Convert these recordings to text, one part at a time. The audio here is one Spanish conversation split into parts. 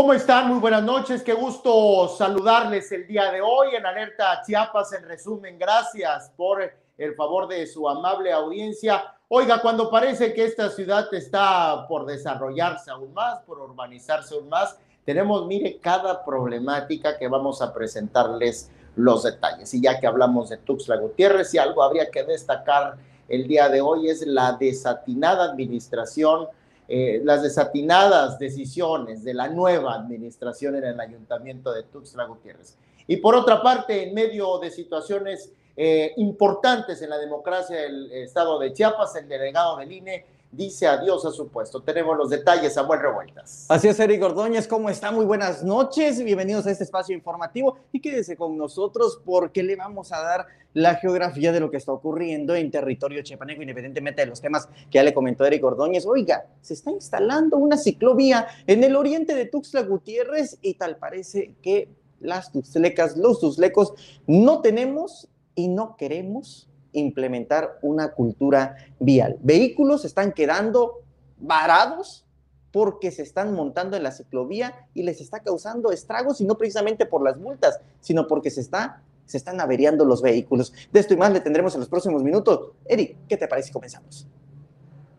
¿Cómo están? Muy buenas noches. Qué gusto saludarles el día de hoy en Alerta Chiapas. En resumen, gracias por el favor de su amable audiencia. Oiga, cuando parece que esta ciudad está por desarrollarse aún más, por urbanizarse aún más, tenemos, mire, cada problemática que vamos a presentarles los detalles. Y ya que hablamos de Tuxtla Gutiérrez, y algo habría que destacar el día de hoy es la desatinada administración eh, las desatinadas decisiones de la nueva administración en el ayuntamiento de Tuxtla Gutiérrez. Y por otra parte, en medio de situaciones eh, importantes en la democracia del estado de Chiapas, el delegado del INE dice adiós a su puesto. Tenemos los detalles, Samuel Revueltas. Así es, Eric Ordóñez, ¿cómo está? Muy buenas noches, bienvenidos a este espacio informativo y quédese con nosotros porque le vamos a dar la geografía de lo que está ocurriendo en territorio chiapaneco, independientemente de los temas que ya le comentó Eric Ordóñez. Oiga, se está instalando una ciclovía en el oriente de Tuxtla Gutiérrez y tal parece que las tuxtlecas, los tuxtlecos, no tenemos y no queremos implementar una cultura vial. Vehículos están quedando varados porque se están montando en la ciclovía y les está causando estragos y no precisamente por las multas, sino porque se, está, se están averiando los vehículos. De esto y más le tendremos en los próximos minutos. Eric, ¿qué te parece si comenzamos?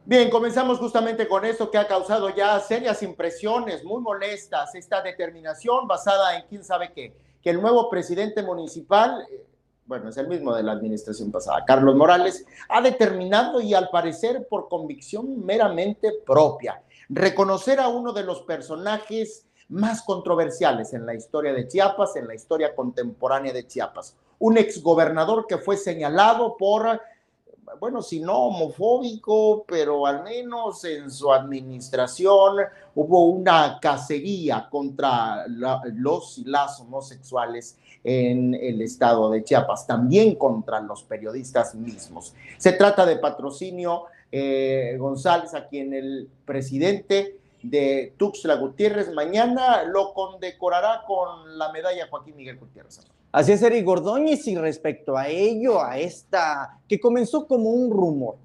Bien, comenzamos justamente con esto que ha causado ya serias impresiones muy molestas, esta determinación basada en quién sabe qué, que el nuevo presidente municipal eh, bueno, es el mismo de la administración pasada, Carlos Morales, ha determinado y al parecer por convicción meramente propia, reconocer a uno de los personajes más controversiales en la historia de Chiapas, en la historia contemporánea de Chiapas, un exgobernador que fue señalado por bueno, si no homofóbico, pero al menos en su administración hubo una cacería contra los y las homosexuales en el estado de Chiapas, también contra los periodistas mismos. Se trata de patrocinio eh, González, a quien el presidente de Tuxtla Gutiérrez mañana lo condecorará con la medalla Joaquín Miguel Gutiérrez. Así es, Eric Gordóñez, y respecto a ello, a esta, que comenzó como un rumor,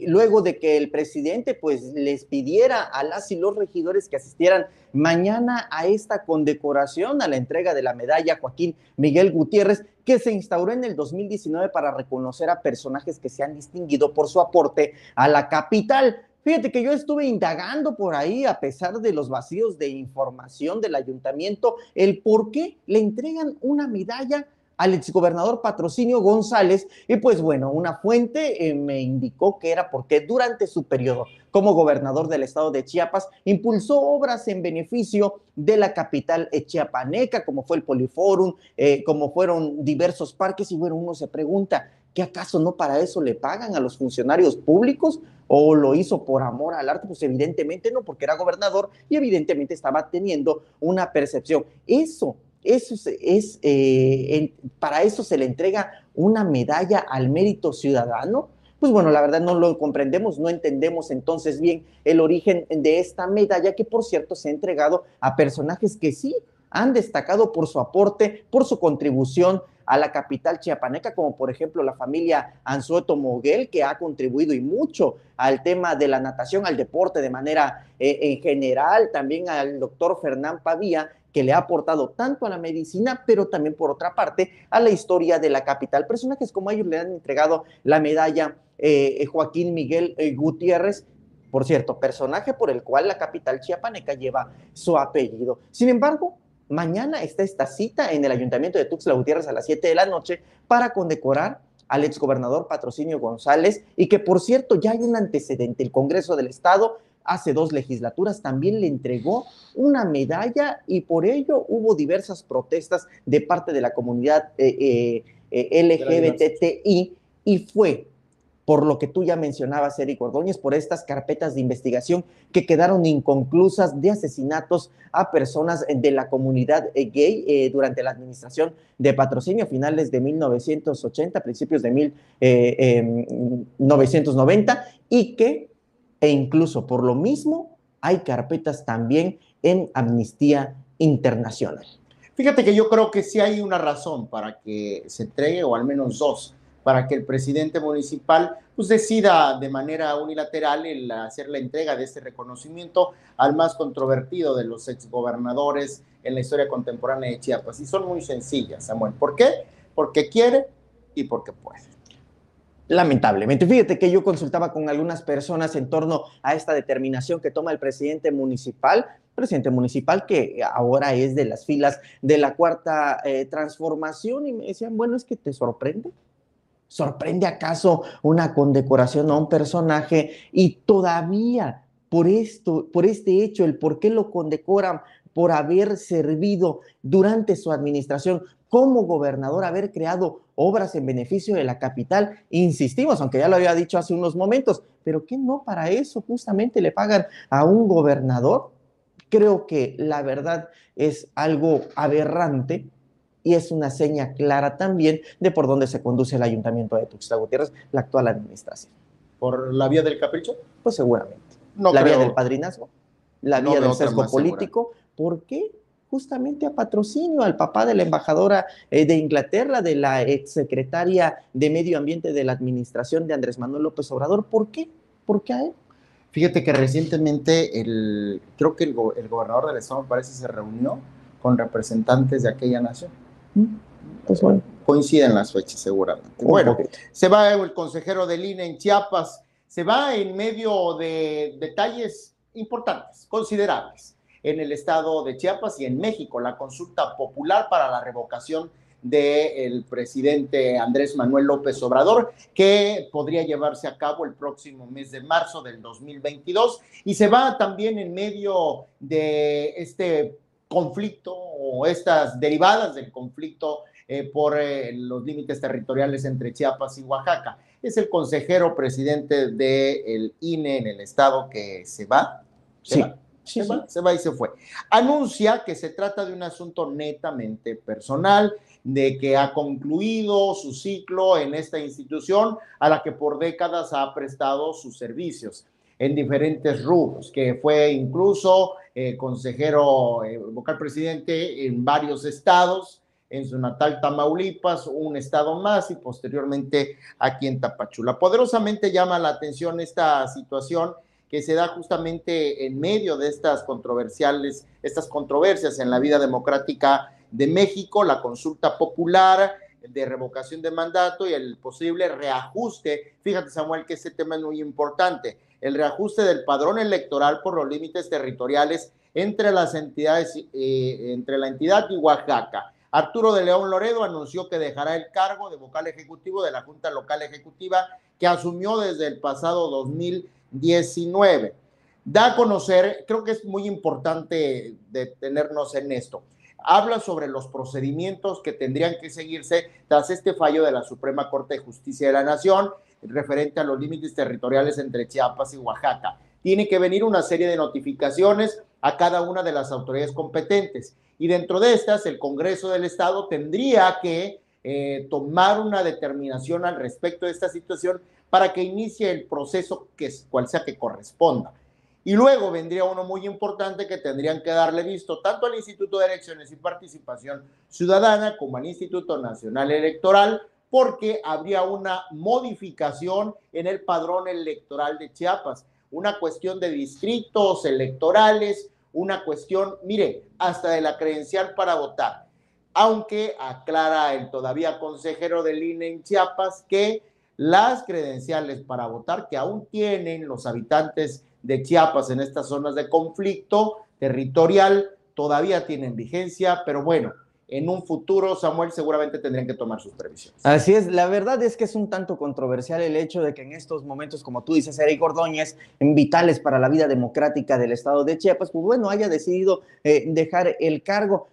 luego de que el presidente pues les pidiera a las y los regidores que asistieran mañana a esta condecoración, a la entrega de la medalla Joaquín Miguel Gutiérrez, que se instauró en el 2019 para reconocer a personajes que se han distinguido por su aporte a la capital. Fíjate que yo estuve indagando por ahí, a pesar de los vacíos de información del ayuntamiento, el por qué le entregan una medalla al exgobernador Patrocinio González. Y pues bueno, una fuente eh, me indicó que era porque durante su periodo como gobernador del estado de Chiapas impulsó obras en beneficio de la capital chiapaneca, como fue el Poliforum, eh, como fueron diversos parques. Y bueno, uno se pregunta, ¿qué acaso no para eso le pagan a los funcionarios públicos? ¿O lo hizo por amor al arte? Pues evidentemente no, porque era gobernador y evidentemente estaba teniendo una percepción. Eso, eso es, eh, para eso se le entrega una medalla al mérito ciudadano. Pues bueno, la verdad no lo comprendemos, no entendemos entonces bien el origen de esta medalla que por cierto se ha entregado a personajes que sí han destacado por su aporte, por su contribución a la capital chiapaneca, como por ejemplo la familia Anzueto Moguel, que ha contribuido y mucho al tema de la natación, al deporte de manera eh, en general, también al doctor Fernán Pavía, que le ha aportado tanto a la medicina, pero también por otra parte a la historia de la capital. Personajes como ellos le han entregado la medalla eh, Joaquín Miguel eh, Gutiérrez, por cierto, personaje por el cual la capital chiapaneca lleva su apellido. Sin embargo, Mañana está esta cita en el Ayuntamiento de Tuxtla Gutiérrez a las 7 de la noche para condecorar al exgobernador Patrocinio González y que por cierto ya hay un antecedente. El Congreso del Estado hace dos legislaturas también le entregó una medalla y por ello hubo diversas protestas de parte de la comunidad eh, eh, eh LGBTI y fue por lo que tú ya mencionabas, Eric Ordóñez, por estas carpetas de investigación que quedaron inconclusas de asesinatos a personas de la comunidad eh, gay eh, durante la administración de patrocinio a finales de 1980, principios de 1990, em, y que, e incluso por lo mismo, hay carpetas también en Amnistía Internacional. Fíjate que yo creo que sí hay una razón para que se entregue, o al menos dos para que el presidente municipal pues, decida de manera unilateral el hacer la entrega de este reconocimiento al más controvertido de los exgobernadores en la historia contemporánea de Chiapas. Y son muy sencillas, Samuel. ¿Por qué? Porque quiere y porque puede. Lamentablemente. Fíjate que yo consultaba con algunas personas en torno a esta determinación que toma el presidente municipal, presidente municipal que ahora es de las filas de la cuarta eh, transformación y me decían, bueno, es que te sorprende. ¿Sorprende acaso una condecoración a un personaje y todavía por esto, por este hecho, el por qué lo condecoran por haber servido durante su administración como gobernador, haber creado obras en beneficio de la capital? Insistimos, aunque ya lo había dicho hace unos momentos, pero ¿qué no para eso justamente le pagan a un gobernador? Creo que la verdad es algo aberrante y es una seña clara también de por dónde se conduce el ayuntamiento de Tuxtla Gutiérrez, la actual administración. ¿Por la vía del capricho? Pues seguramente. No la vía del padrinazgo, la vía del sesgo político. ¿Por qué? Justamente a patrocinio al papá de la embajadora eh, de Inglaterra, de la exsecretaria de Medio Ambiente de la administración de Andrés Manuel López Obrador. ¿Por qué? ¿Por qué a él? Fíjate que recientemente el, creo que el, el gobernador del estado parece se reunió con representantes de aquella nación pues bueno. Coinciden las fechas, seguramente. bueno, se va el consejero del INE en Chiapas, se va en medio de detalles importantes, considerables, en el estado de Chiapas y en México, la consulta popular para la revocación del presidente Andrés Manuel López Obrador, que podría llevarse a cabo el próximo mes de marzo del 2022. Y se va también en medio de este conflicto o estas derivadas del conflicto eh, por eh, los límites territoriales entre Chiapas y Oaxaca. Es el consejero presidente del INE en el estado que se va. Se va. se, Va, se va y se fue. Anuncia que se trata de un asunto netamente personal, de que ha concluido su ciclo en esta institución a la que por décadas ha prestado sus servicios en diferentes rubros, que fue incluso eh, consejero eh, vocal presidente en varios estados, en su natal Tamaulipas, un estado más y posteriormente aquí en Tapachula. Poderosamente llama la atención esta situación que se da justamente en medio de estas controversiales, estas controversias en la vida democrática de México, la consulta popular de revocación de mandato y el posible reajuste. Fíjate, Samuel, que ese tema es muy importante el reajuste del padrón electoral por los límites territoriales entre las entidades, eh, entre la entidad y Oaxaca. Arturo de León Loredo anunció que dejará el cargo de vocal ejecutivo de la Junta Local Ejecutiva que asumió desde el pasado 2019. Da a conocer, creo que es muy importante detenernos en esto. Habla sobre los procedimientos que tendrían que seguirse tras este fallo de la Suprema Corte de Justicia de la Nación referente a los límites territoriales entre Chiapas y Oaxaca. Tiene que venir una serie de notificaciones a cada una de las autoridades competentes y dentro de estas el Congreso del Estado tendría que eh, tomar una determinación al respecto de esta situación para que inicie el proceso que cual sea que corresponda. Y luego vendría uno muy importante que tendrían que darle visto tanto al Instituto de Elecciones y Participación Ciudadana como al Instituto Nacional Electoral porque habría una modificación en el padrón electoral de Chiapas, una cuestión de distritos electorales, una cuestión, mire, hasta de la credencial para votar. Aunque aclara el todavía consejero del INE en Chiapas que las credenciales para votar que aún tienen los habitantes de Chiapas en estas zonas de conflicto territorial todavía tienen vigencia, pero bueno, en un futuro, Samuel, seguramente tendrían que tomar sus previsiones. Así es, la verdad es que es un tanto controversial el hecho de que en estos momentos, como tú dices, Eric Ordóñez, vitales para la vida democrática del estado de Chiapas, pues bueno, haya decidido eh, dejar el cargo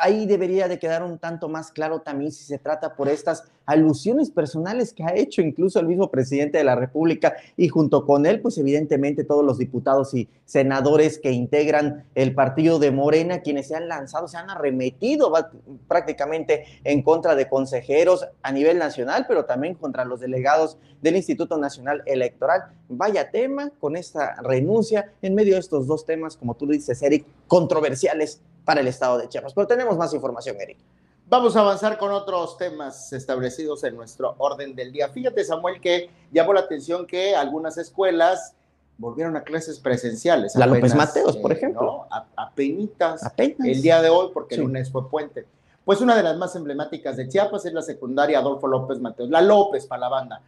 ahí debería de quedar un tanto más claro también si se trata por estas alusiones personales que ha hecho incluso el mismo presidente de la República y junto con él, pues evidentemente todos los diputados y senadores que integran el partido de Morena, quienes se han lanzado, se han arremetido prácticamente en contra de consejeros a nivel nacional, pero también contra los delegados del Instituto Nacional Electoral. Vaya tema con esta renuncia en medio de estos dos temas, como tú dices, Eric, controversiales para el estado de Chiapas. Pero tenemos más información, Eric. Vamos a avanzar con otros temas establecidos en nuestro orden del día. Fíjate, Samuel, que llamó la atención que algunas escuelas volvieron a clases presenciales. La López Mateos, por eh, ejemplo. A, apenas, el día de hoy, porque el lunes fue puente. Pues una de las más emblemáticas de Chiapas es la secundaria Adolfo López Mateos, la López para la banda.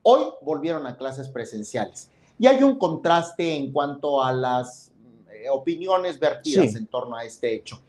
Hoy volvieron a clases presenciales. Y hay un contraste en cuanto a las opiniones vertidas en torno a este hecho.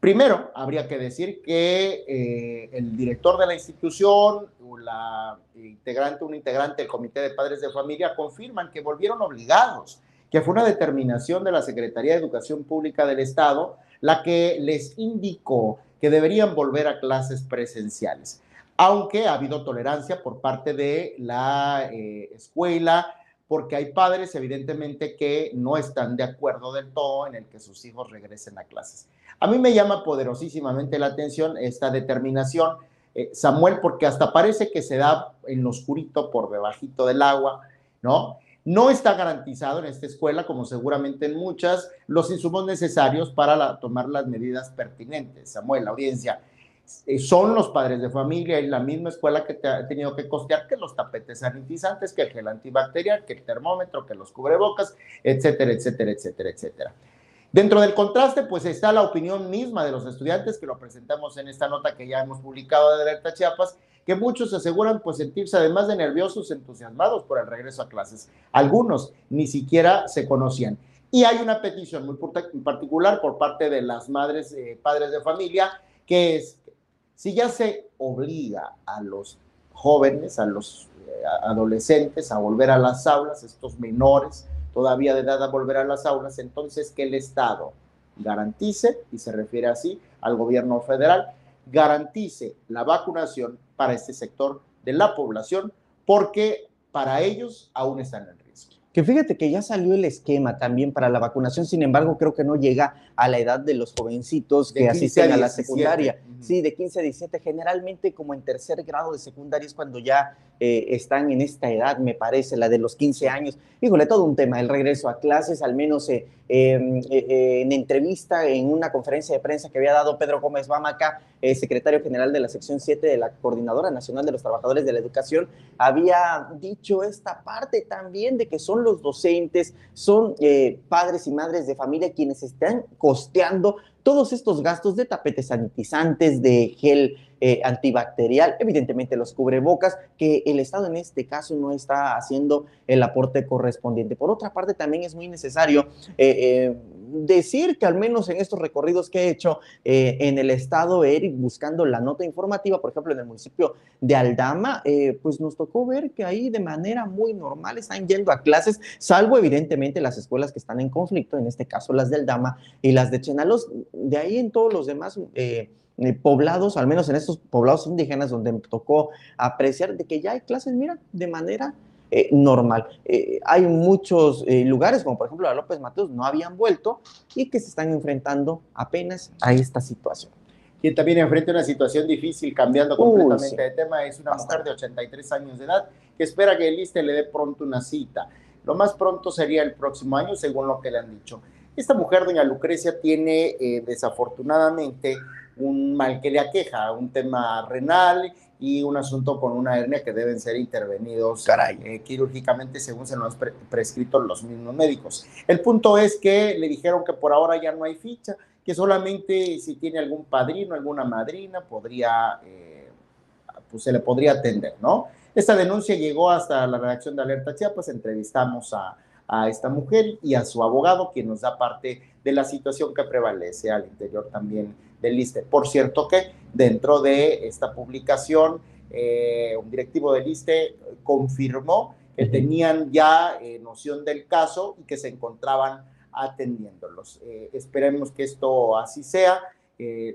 Primero, habría que decir que eh, el director de la institución o la integrante, un integrante del Comité de Padres de Familia confirman que volvieron obligados, que fue una determinación de la Secretaría de Educación Pública del Estado la que les indicó que deberían volver a clases presenciales, aunque ha habido tolerancia por parte de la eh, escuela, porque hay padres evidentemente que no están de acuerdo del todo en el que sus hijos regresen a clases. A mí me llama poderosísimamente la atención esta determinación, eh, Samuel, porque hasta parece que se da en lo oscurito por debajito del agua, ¿no? No está garantizado en esta escuela, como seguramente en muchas, los insumos necesarios para tomar las medidas pertinentes. Samuel, la audiencia, son los padres de familia y la misma escuela que ha tenido que costear que los tapetes sanitizantes, que el gel antibacterial, que el termómetro, que los cubrebocas, etcétera, etcétera, etcétera, etcétera. Dentro del contraste, pues está la opinión misma de los estudiantes, que lo presentamos en esta nota que ya hemos publicado de Alerta Chiapas, que muchos aseguran pues sentirse además de nerviosos, entusiasmados por el regreso a clases. Algunos ni siquiera se conocían. Y hay una petición muy particular por parte de las madres, eh, padres de familia, que es, si ya se obliga a los jóvenes, a los eh, adolescentes a volver a las aulas, estos menores, todavía de edad a volver a las aulas, entonces que el Estado garantice, y se refiere así al gobierno federal, garantice la vacunación para este sector de la población, porque para ellos aún están en. Que fíjate que ya salió el esquema también para la vacunación, sin embargo, creo que no llega a la edad de los jovencitos que asisten a, la secundaria. Sí, de 15 a 17, generalmente como en tercer grado de secundaria es cuando ya eh, están en esta edad, me parece, la de los 15 años. Híjole, todo un tema, el regreso a clases, al menos eh, em, eh, en entrevista, en una conferencia de prensa que había dado Pedro Gómez Bamaca, secretario general de la sección 7 de la Coordinadora Nacional de los Trabajadores de la Educación, había dicho esta parte también de que son los docentes, son padres y madres de familia quienes están costeando todos estos gastos de tapetes sanitizantes, de gel eh, antibacterial, evidentemente los cubrebocas, que el Estado en este caso no está haciendo el aporte correspondiente. Por otra parte, también es muy necesario eh, eh, decir que al menos en estos recorridos que he hecho en el Estado, Eric, buscando la nota informativa, por ejemplo, en el municipio de Aldama, pues nos tocó ver que ahí de manera muy normal están yendo a clases, salvo evidentemente las escuelas que están en conflicto, en este caso las de Aldama y las de Chenalos. De ahí en todos los demás eh, poblados, al menos en estos poblados indígenas donde me tocó apreciar de que ya hay clases, mira, de manera eh, normal. Eh, hay muchos lugares, como por ejemplo la López Mateos, no habían vuelto y que se están enfrentando apenas a esta situación. Quien también enfrenta una situación difícil, cambiando completamente de tema, es una mujer de 83 años de edad que espera que el ISTE le dé pronto una cita. Lo más pronto sería el próximo año, según lo que le han dicho. Esta mujer, doña Lucrecia, tiene desafortunadamente un mal que le aqueja, un tema renal y un asunto con una hernia que deben ser intervenidos eh, quirúrgicamente según se nos han prescrito los mismos médicos. El punto es que le dijeron que por ahora ya no hay ficha, que solamente si tiene algún padrino, alguna madrina, podría, eh, pues se le podría atender, ¿no? Esta denuncia llegó hasta la redacción de Alerta Chiapas, entrevistamos a, a esta mujer y a su abogado, quien nos da parte de la situación que prevalece al interior también del ISTE. Por cierto que dentro de esta publicación, eh, un directivo del ISTE confirmó que tenían ya eh, noción del caso y que se encontraban atendiéndolos. Eh, esperemos que esto así sea.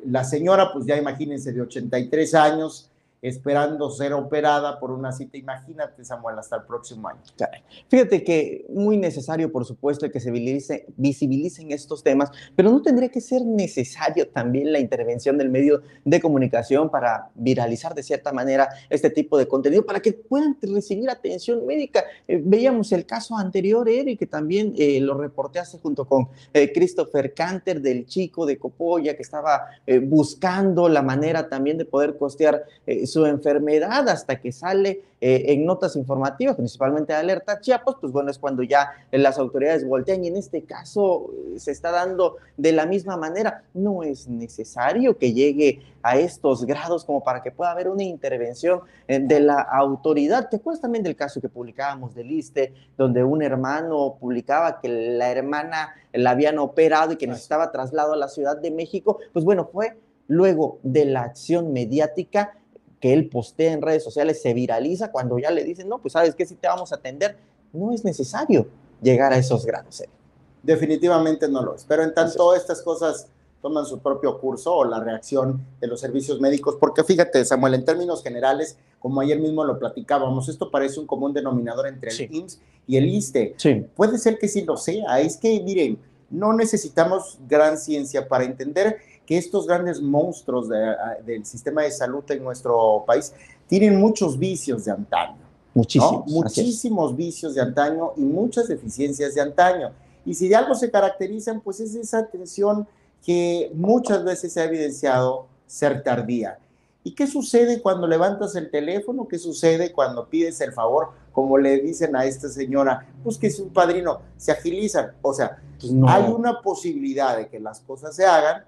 la señora, pues ya imagínense, de 83 años, esperando ser operada por una cita. Imagínate, Samuel, hasta el próximo año. Fíjate que muy necesario, por supuesto, que se visibilicen estos temas, pero no tendría que ser necesario también la intervención del medio de comunicación para viralizar de cierta manera este tipo de contenido, para que puedan recibir atención médica. Eh, veíamos el caso anterior, Eric, que también eh, lo reporteaste junto con eh, Christopher Canter del chico de Copolla, que estaba buscando la manera también de poder costear su enfermedad hasta que sale eh, en notas informativas, principalmente de Alerta Chiapas, pues bueno, es cuando ya las autoridades voltean y en este caso eh, se está dando de la misma manera. No es necesario que llegue a estos grados como para que pueda haber una intervención eh, de la autoridad. ¿Te acuerdas también del caso que publicábamos del ISTE, donde un hermano publicaba que la hermana la habían operado y que necesitaba traslado a la Ciudad de México? Pues bueno, fue luego de la acción mediática que él postea en redes sociales se viraliza cuando ya le dicen, no, pues sabes que si te vamos a atender, no es necesario llegar a esos grados. Definitivamente no lo es, pero en tanto estas cosas toman su propio curso o la reacción de los servicios médicos, porque fíjate, Samuel, en términos generales, como ayer mismo lo platicábamos, esto parece un común denominador entre el IMSS y el ISTE. Sí. Puede ser que sí lo sea, es que, miren, no necesitamos gran ciencia para entender que estos grandes monstruos del sistema de salud en nuestro país tienen muchos vicios de antaño. Muchísimos. Muchísimos vicios de antaño y muchas deficiencias de antaño. Y si de algo se caracterizan, pues es esa atención que muchas veces se ha evidenciado ser tardía. ¿Y qué sucede cuando levantas el teléfono? ¿Qué sucede cuando pides el favor? Como le dicen a esta señora, pues que es un padrino, se agilizan. O sea, pues hay una posibilidad de que las cosas se hagan,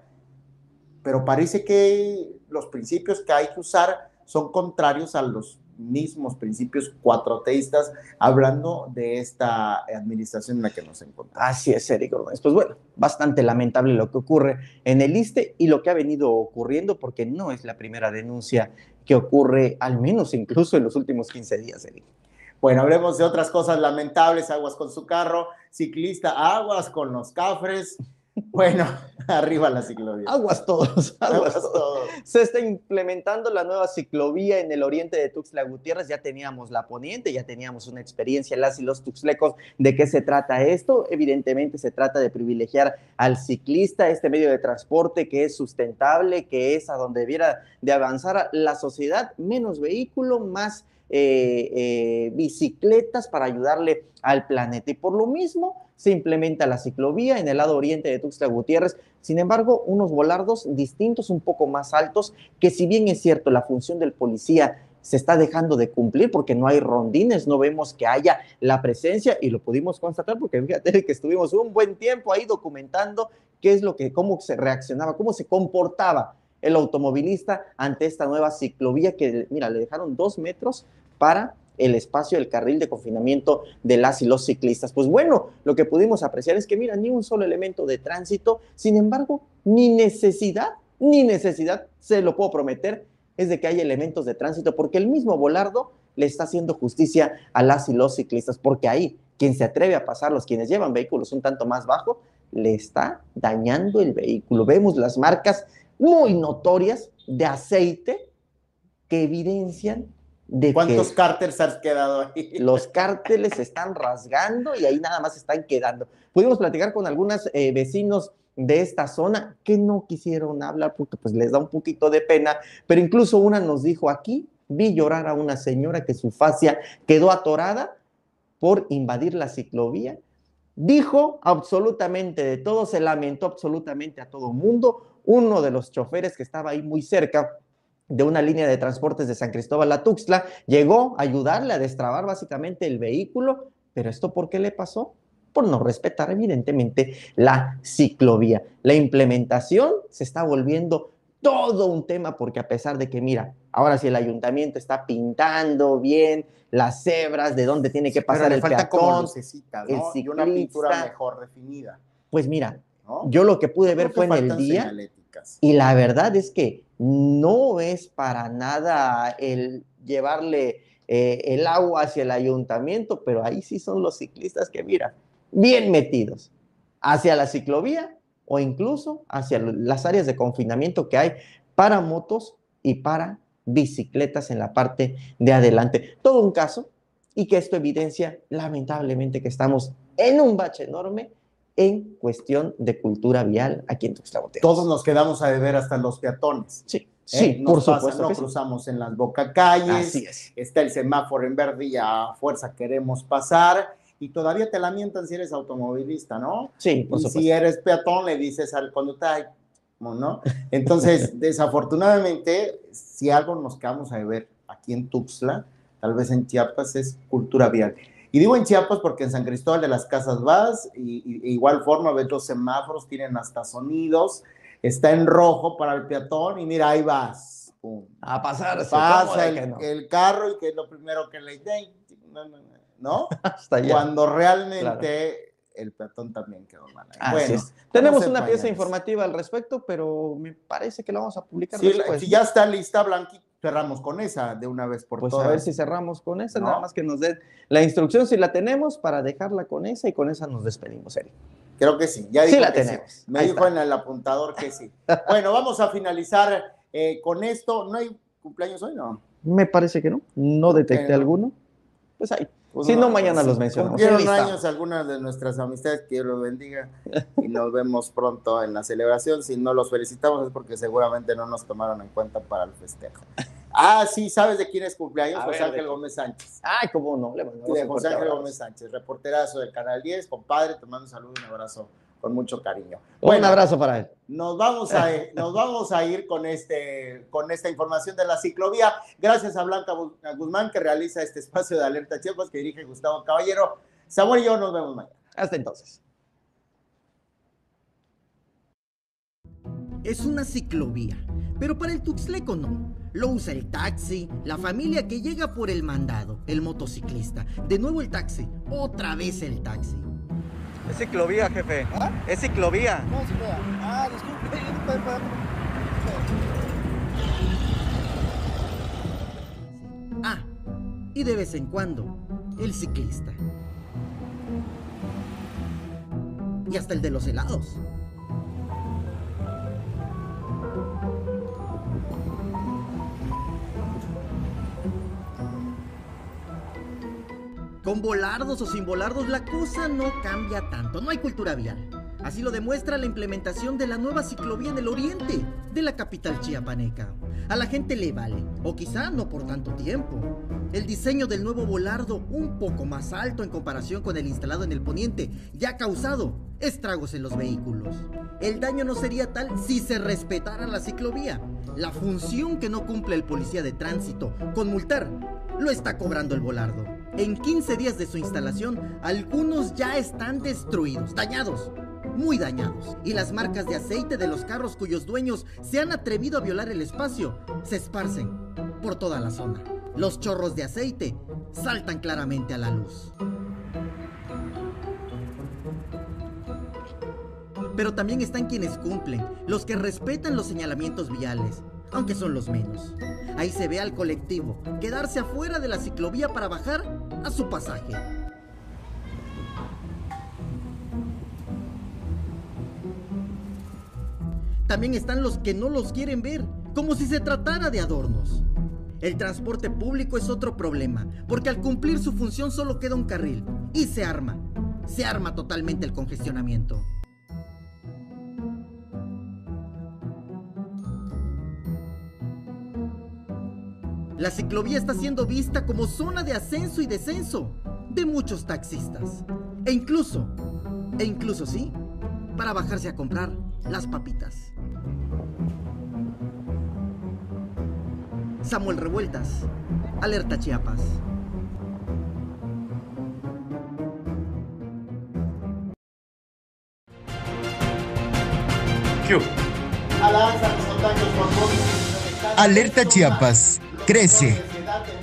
pero parece que los principios que hay que usar son contrarios a los mismos principios cuatroteístas, hablando de esta administración en la que nos encontramos. Así es, Eric Ordóñez. Pues bueno, bastante lamentable lo que ocurre en el ISTE y lo que ha venido ocurriendo, porque no es la primera denuncia que ocurre, al menos incluso en los últimos 15 días, Eric. Bueno, hablemos de otras cosas lamentables, aguas con su carro, ciclista, aguas con los cafres, bueno, arriba la ciclovía. Aguas todos, aguas, todos. Se está implementando la nueva ciclovía en el oriente de Tuxtla Gutiérrez. Ya teníamos la poniente, ya teníamos una experiencia, las y los tuxlecos, de qué se trata esto. Evidentemente se trata de privilegiar al ciclista, este medio de transporte que es sustentable, que es a donde debiera de avanzar la sociedad, menos vehículo, más eh, eh, bicicletas para ayudarle al planeta. Y por lo mismo se implementa la ciclovía en el lado oriente de Tuxtla Gutiérrez. Sin embargo, unos volardos distintos, un poco más altos, que si bien es cierto, la función del policía se está dejando de cumplir porque no hay rondines, no vemos que haya la presencia y lo pudimos constatar porque fíjate que estuvimos un buen tiempo ahí documentando qué es lo que, cómo se reaccionaba, cómo se comportaba el automovilista ante esta nueva ciclovía que, mira, le dejaron dos metros para el espacio del carril de confinamiento de las y los ciclistas. Pues bueno, lo que pudimos apreciar es que, mira, ni un solo elemento de tránsito, sin embargo, ni necesidad, ni necesidad, se lo puedo prometer, es de que haya elementos de tránsito, porque el mismo Volardo le está haciendo justicia a las y los ciclistas, porque ahí quien se atreve a pasar, los quienes llevan vehículos un tanto más bajo, le está dañando el vehículo. Vemos las marcas muy notorias de aceite que evidencian de ¿Cuántos cárteles has quedado ahí? Los cárteles se están rasgando y ahí nada más están quedando. Pudimos platicar con algunos eh, vecinos de esta zona que no quisieron hablar porque pues les da un poquito de pena, pero incluso una nos dijo aquí, vi llorar a una señora que su fascia quedó atorada por invadir la ciclovía. Dijo absolutamente de todo, se lamentó absolutamente a todo mundo. Uno de los choferes que estaba ahí muy cerca de una línea de transportes de San Cristóbal a Tuxtla, llegó a ayudarle a destrabar básicamente el vehículo, pero ¿esto por qué le pasó? Por no respetar evidentemente la ciclovía. La implementación se está volviendo todo un tema porque a pesar de que, mira, ahora si el ayuntamiento está pintando bien las cebras, de dónde tiene que pasar el falta peatón, ¿no? y una pintura mejor definida. Pues mira, yo lo que pude ver fue en el día y la verdad es que no es para nada el llevarle eh, el agua hacia el ayuntamiento, pero ahí sí son los ciclistas que, mira, bien metidos hacia la ciclovía o incluso hacia las áreas de confinamiento que hay para motos y para bicicletas en la parte de adelante. Todo un caso y que esto evidencia lamentablemente que estamos en un bache enorme en cuestión de cultura vial aquí en Tuxtla Todos nos quedamos a beber hasta los peatones. Sí. ¿eh? Sí, por supuesto. no cruzamos en las bocacalles. Así es. Está el semáforo en verde y a fuerza queremos pasar. Y todavía te lamentan si eres automovilista, ¿no? Sí, por y si eres peatón, le dices al conductor, ¿no? Entonces, desafortunadamente, si algo nos quedamos a ver aquí en Tuxtla, tal vez en Chiapas, es cultura vial. Y digo en Chiapas porque en San Cristóbal de las Casas vas, y, igual forma ves los semáforos, tienen hasta sonidos, está en rojo para el peatón, y mira, ahí vas. A pasar. Pasa el, carro y que es lo primero que le ¿no? Hasta allá. Cuando realmente el peatón también quedó mal. bueno, tenemos una pieza informativa al respecto, pero me parece que la vamos a publicar sí, Si ya está lista, Blanqui, cerramos con esa de una vez por pues todas. a ver si cerramos con esa, nada más que nos den la instrucción si la tenemos para dejarla con esa y con esa nos despedimos, Eric. Creo que sí, ya sí la tenemos. Me dijo en el apuntador que sí. bueno, vamos a finalizar eh, con esto. ¿No hay cumpleaños hoy, no? Me parece que no. No detecté alguno. Pues ahí. Pues si no, mañana los mencionamos. Cumplieron años algunas de nuestras amistades, que Dios los bendiga y nos vemos pronto en la celebración. Si no los felicitamos es porque seguramente no nos tomaron en cuenta para el festejo. Ah, sí, ¿sabes de quién es cumpleaños? José Ángel Gómez Sánchez. Ay, cómo no. Le de José Ángel Gómez Sánchez, reporterazo del Canal 10, compadre, te mando un saludo y un abrazo con mucho cariño. un abrazo para él. Nos vamos a, nos vamos a ir con, este, con esta información de la ciclovía. Gracias a Blanca Guzmán que realiza este espacio de Alerta Chiapas que dirige Gustavo Caballero. Samuel y yo nos vemos mañana. Hasta entonces. Es una ciclovía, pero para el tuxleco no. Lo usa el taxi, la familia que llega por el mandado, el motociclista. De nuevo el taxi, otra vez el taxi. Es ciclovía, jefe. ¿Ah? Es ciclovía. No, ciclovía. Ah, disculpe. Ah, y de vez en cuando, el ciclista. Y hasta el de los helados. Con volardos o sin volardos la cosa no cambia tanto, no hay cultura vial. Así lo demuestra la implementación de la nueva ciclovía en el oriente de la capital chiapaneca. A la gente le vale, o quizá no por tanto tiempo. El diseño del nuevo volardo, un poco más alto en comparación con el instalado en el poniente, ya ha causado estragos en los vehículos. El daño no sería tal si se respetara la ciclovía. La función que no cumple el policía de tránsito con multar lo está cobrando el volardo. En 15 días de su instalación, algunos ya están destruidos, dañados, muy dañados. Y las marcas de aceite de los carros cuyos dueños se han atrevido a violar el espacio se esparcen por toda la zona. Los chorros de aceite saltan claramente a la luz. Pero también están quienes cumplen, los que respetan los señalamientos viales, aunque son los menos. Ahí se ve al colectivo quedarse afuera de la ciclovía para bajar a su pasaje. También están los que no los quieren ver, como si se tratara de adornos. El transporte público es otro problema, porque al cumplir su función solo queda un carril y se arma. Se arma totalmente el congestionamiento. La ciclovía está siendo vista como zona de ascenso y descenso de muchos taxistas. E incluso, e incluso sí, para bajarse a comprar las papitas. Samuel Revueltas, Alerta Chiapas. Alerta Chiapas crece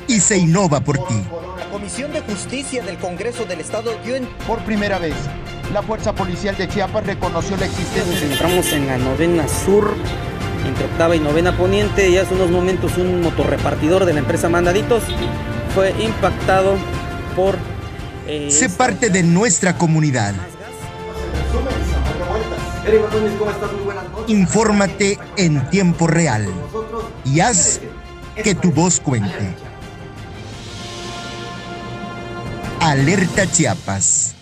y se innova por ti. La Comisión de Justicia del Congreso del Estado dio en... Por primera vez, la Fuerza Policial de Chiapas reconoció la existencia... Nos encontramos en la novena sur, entre octava y novena poniente, y hace unos momentos un motorrepartidor de la empresa Mandaditos fue impactado por... Eh, se parte de nuestra comunidad. Infórmate en tiempo real y haz Que tu voz cuente. Alerta Chiapas.